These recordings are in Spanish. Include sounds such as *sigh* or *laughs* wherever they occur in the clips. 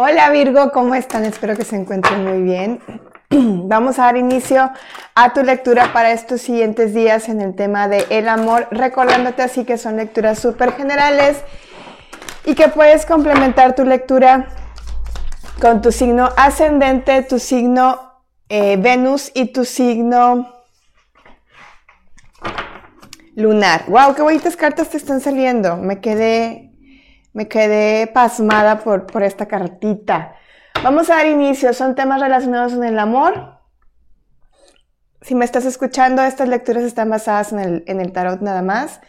Hola Virgo, ¿cómo están? Espero que se encuentren muy bien. *clears throat* Vamos a dar inicio a tu lectura para estos siguientes días en el tema de el amor, recordándote así que son lecturas súper generales y que puedes complementar tu lectura con tu signo ascendente, tu signo eh, Venus y tu signo lunar. ¡Wow! ¡Qué bonitas cartas te están saliendo! Me quedé me quedé pasmada por, por esta cartita. Vamos a dar inicio. Son temas relacionados con el amor. Si me estás escuchando, estas lecturas están basadas en el, en el tarot nada más.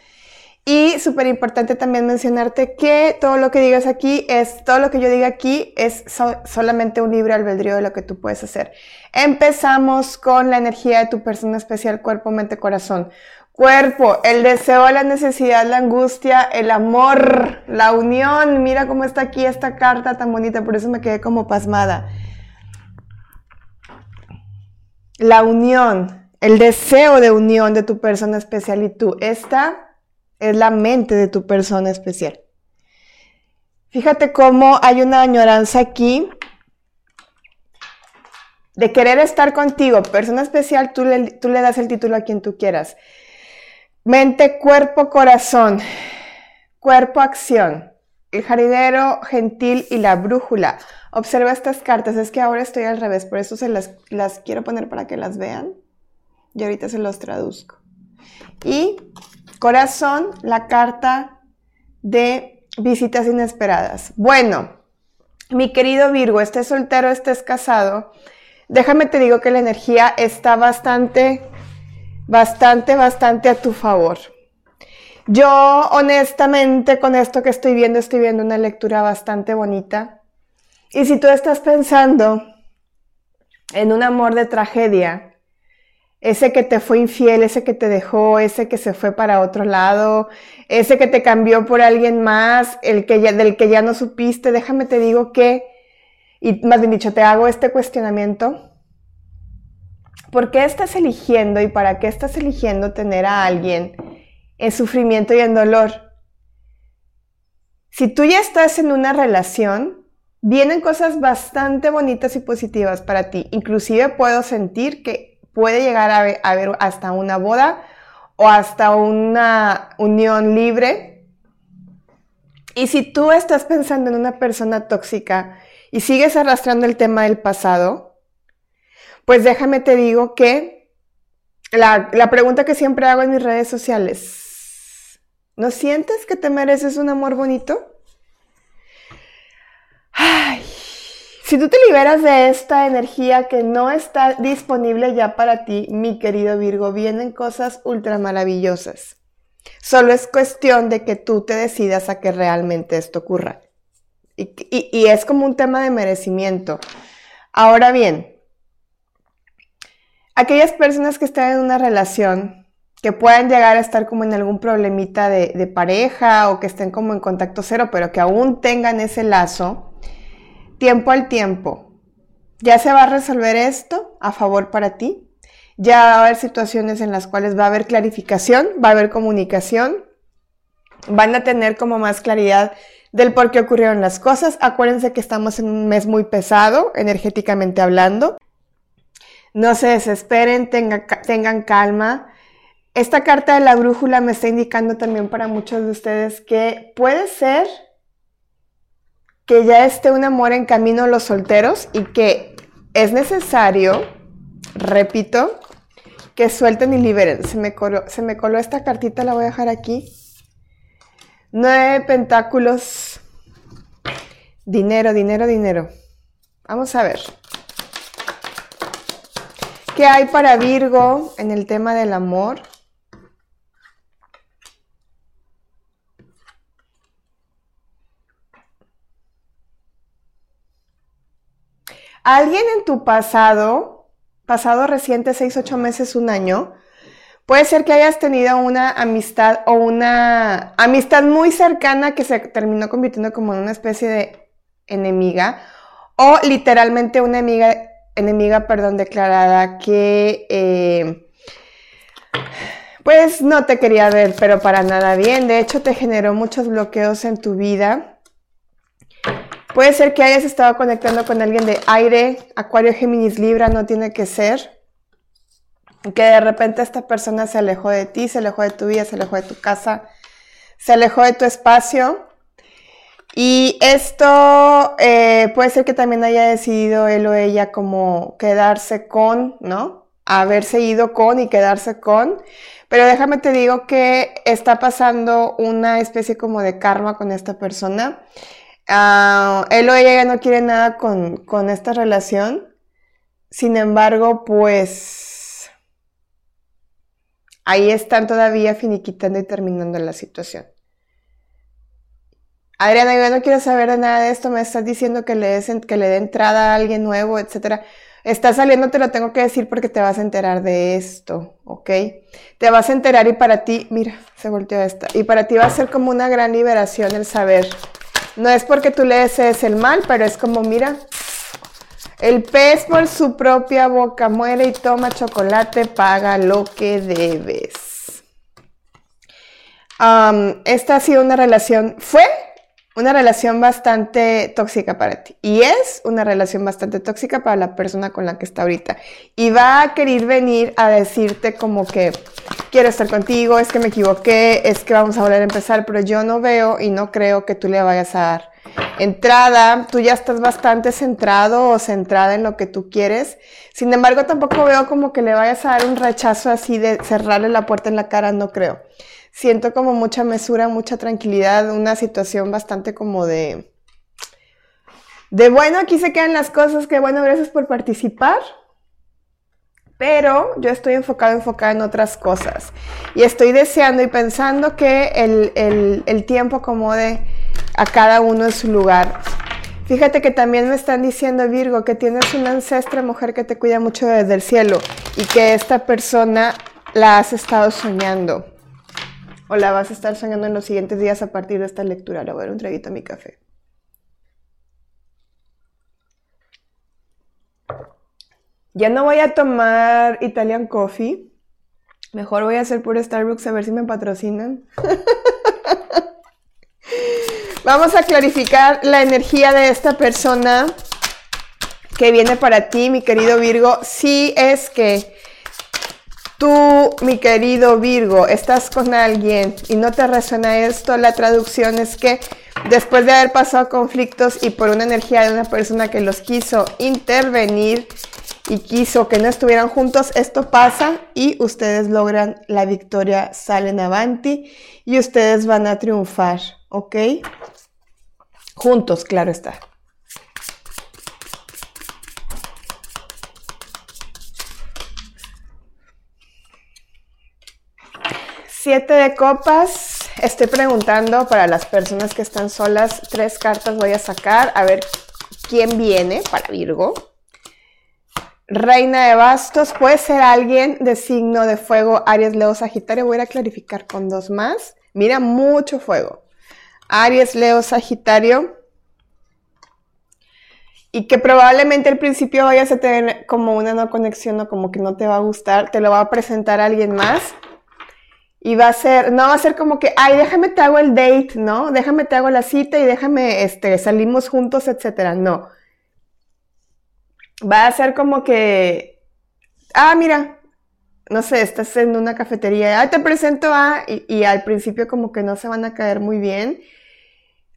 Y súper importante también mencionarte que todo lo que digas aquí es, todo lo que yo diga aquí es solamente un libre albedrío de lo que tú puedes hacer. Empezamos con la energía de tu persona especial, cuerpo, mente, corazón. Cuerpo, el deseo, la necesidad, la angustia, el amor, la unión. Mira cómo está aquí esta carta tan bonita, por eso me quedé como pasmada. La unión, el deseo de unión de tu persona especial y tú. Esta es la mente de tu persona especial. Fíjate cómo hay una añoranza aquí de querer estar contigo. Persona especial, tú le, das el título a quien tú quieras. Mente, cuerpo, corazón. Cuerpo, acción. El jardinero gentil y la brújula. Observa estas cartas. Es que ahora estoy al revés, por eso se las, las quiero poner para que las vean. Y ahorita se los traduzco. Y corazón, la carta de visitas inesperadas. Bueno, mi querido Virgo, estés soltero, estés casado. Déjame te digo que la energía está bastante bastante, bastante a tu favor. Yo honestamente con esto que estoy viendo, estoy viendo una lectura bastante bonita. Y si tú estás pensando en un amor de tragedia, ese que te fue infiel, ese que te dejó, ese que se fue para otro lado, ese que te cambió por alguien más, el que ya, del que ya no supiste, déjame te digo que, y más bien dicho, te hago este cuestionamiento ¿Por qué estás eligiendo y para qué estás eligiendo tener a alguien en sufrimiento y en dolor? Si tú ya estás en una relación, vienen cosas bastante bonitas y positivas para ti. Inclusive puedo sentir que puede llegar a haber, hasta una boda o hasta una unión libre. Y si tú estás pensando en una persona tóxica y sigues arrastrando el tema del pasado, pues déjame te digo que la, pregunta que siempre hago en mis redes sociales, ¿no sientes que te mereces un amor bonito? Ay, si tú te liberas de esta energía que no está disponible ya para ti, mi querido Virgo, vienen cosas ultra maravillosas. Solo es cuestión de que tú te decidas a que realmente esto ocurra. y es como un tema de merecimiento. Ahora bien, aquellas personas que están en una relación, que puedan llegar a estar como en algún problemita de, pareja o que estén como en contacto cero, pero que aún tengan ese lazo, tiempo al tiempo, ya se va a resolver esto a favor para ti. Ya va a haber situaciones en las cuales va a haber clarificación, va a haber comunicación, van a tener como más claridad del por qué ocurrieron las cosas. Acuérdense que estamos en un mes muy pesado, energéticamente hablando. No se desesperen, tengan calma. Esta carta de la brújula me está indicando también para muchos de ustedes que puede ser que ya esté un amor en camino a los solteros y que es necesario, repito, que suelten y liberen. Se me coló, se me coló esta cartita, la voy a dejar aquí. Nueve pentáculos. Dinero, dinero, dinero. Vamos a ver. ¿Qué hay para Virgo en el tema del amor? Alguien en tu pasado, pasado reciente, seis, ocho meses, un año, puede ser que hayas tenido una amistad o una amistad muy cercana que se terminó convirtiendo como en una especie de enemiga o literalmente una amiga enemiga, perdón, declarada que eh, pues no te quería ver, pero para nada bien. De hecho, te generó muchos bloqueos en tu vida. Puede ser que hayas estado conectando con alguien de aire, Acuario, Géminis, Libra, no tiene que ser. Que de repente esta persona se alejó de ti, se alejó de tu vida, se alejó de tu casa, se alejó de tu espacio. Y esto eh, puede ser que también haya decidido él o ella como quedarse con, ¿no? Haberse ido con y quedarse con. Pero déjame te digo que está pasando una especie como de karma con esta persona. Ah, él o ella ya no quiere nada con, con esta relación. Sin embargo, pues ahí están todavía finiquitando y terminando la situación. Adriana, yo no quiero saber de nada de esto, me estás diciendo que le, que le dé entrada a alguien nuevo, etcétera. Está saliendo, te lo tengo que decir porque te vas a enterar de esto, ¿ok? Te vas a enterar y para ti, mira, se volteó esta, y para ti va a ser como una gran liberación el saber. No es porque tú le desees el mal, pero es como, mira, el pez por su propia boca muere y toma chocolate, paga lo que debes. esta ha sido una relación, fue una relación bastante tóxica para ti. Y es una relación bastante tóxica para la persona con la que está ahorita. Y va a querer venir a decirte como que quiero estar contigo, es que me equivoqué, es que vamos a volver a empezar, pero yo no veo y no creo que tú le vayas a dar entrada. Tú ya estás bastante centrado o centrada en lo que tú quieres. Sin embargo, tampoco veo como que le vayas a dar un rechazo así de cerrarle la puerta en la cara, no creo siento como mucha mesura, mucha tranquilidad, una situación bastante como de, de bueno, aquí se quedan las cosas, que bueno, gracias por participar. Pero yo estoy enfocado, enfocada en otras cosas. Y estoy deseando y pensando que el, el, el tiempo acomode a cada uno en su lugar. Fíjate que también me están diciendo, Virgo, que tienes una ancestra mujer que te cuida mucho desde el cielo y que esta persona la has estado soñando o la vas a estar soñando en los siguientes días a partir de esta lectura. Le voy a dar un traguito a mi café. Ya no voy a tomar Italian Coffee. Mejor voy a hacer por Starbucks a ver si me patrocinan. *laughs* Vamos a clarificar la energía de esta persona que viene para ti, mi querido Virgo. Si es que Tú, mi querido Virgo, estás con alguien y no te resuena esto, la traducción es que después de haber pasado conflictos y por una energía de una persona que los quiso intervenir y quiso que no estuvieran juntos, esto pasa y ustedes logran la victoria, salen avanti y ustedes van a triunfar, ¿ok? Juntos, claro está. Siete de copas. Estoy preguntando para las personas que están solas. Tres cartas voy a sacar. A ver quién viene para Virgo. Reina de bastos. Puede ser alguien de signo de fuego. Aries, Leo, Sagitario. Voy a clarificar con dos más. Mira, mucho fuego. Aries, Leo, Sagitario. Y que probablemente al principio vayas a tener como una no conexión o como que no te va a gustar. Te lo va a presentar alguien más y va a ser, no va a ser como que, ay, déjame te hago el date, ¿no? Déjame te hago la cita y déjame, este, salimos juntos, etcétera. No. Va a ser como que, ah, mira, no sé, estás en una cafetería, ah, te presento a, y, y al principio como que no se van a caer muy bien.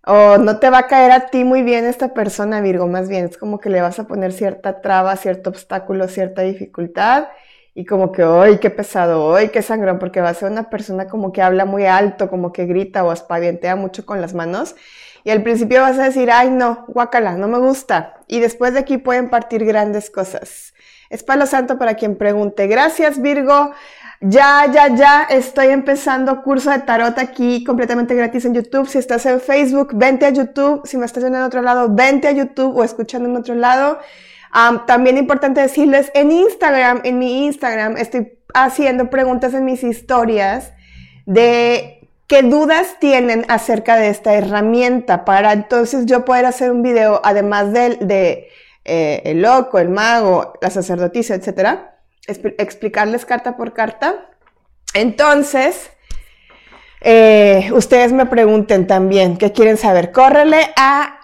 O no te va a caer a ti muy bien esta persona, Virgo, más bien es como que le vas a poner cierta traba, cierto obstáculo, cierta dificultad y como que, ¡ay, qué pesado! ¡ay, qué sangrón! Porque va a ser una persona como que habla muy alto, como que grita o aspavientea mucho con las manos. Y al principio vas a decir, ¡ay, no! Guácala, no me gusta. Y después de aquí pueden partir grandes cosas. Es palo santo para quien pregunte. Gracias, Virgo. Ya, ya, ya estoy empezando curso de tarot aquí completamente gratis en YouTube. Si estás en Facebook, vente a YouTube. Si me estás viendo en otro lado, vente a YouTube o escuchando en otro lado también importante decirles, en Instagram, en mi Instagram, estoy haciendo preguntas en mis historias de qué dudas tienen acerca de esta herramienta para entonces yo poder hacer un video, además del de, eh, el loco, el mago, la sacerdotisa, etcétera, explicarles carta por carta. Entonces, eh, ustedes me pregunten también qué quieren saber. Córrele a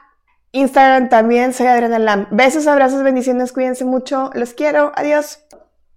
Instagram también soy Adriana Lam. Besos, abrazos, bendiciones, cuídense mucho. Los quiero. Adiós.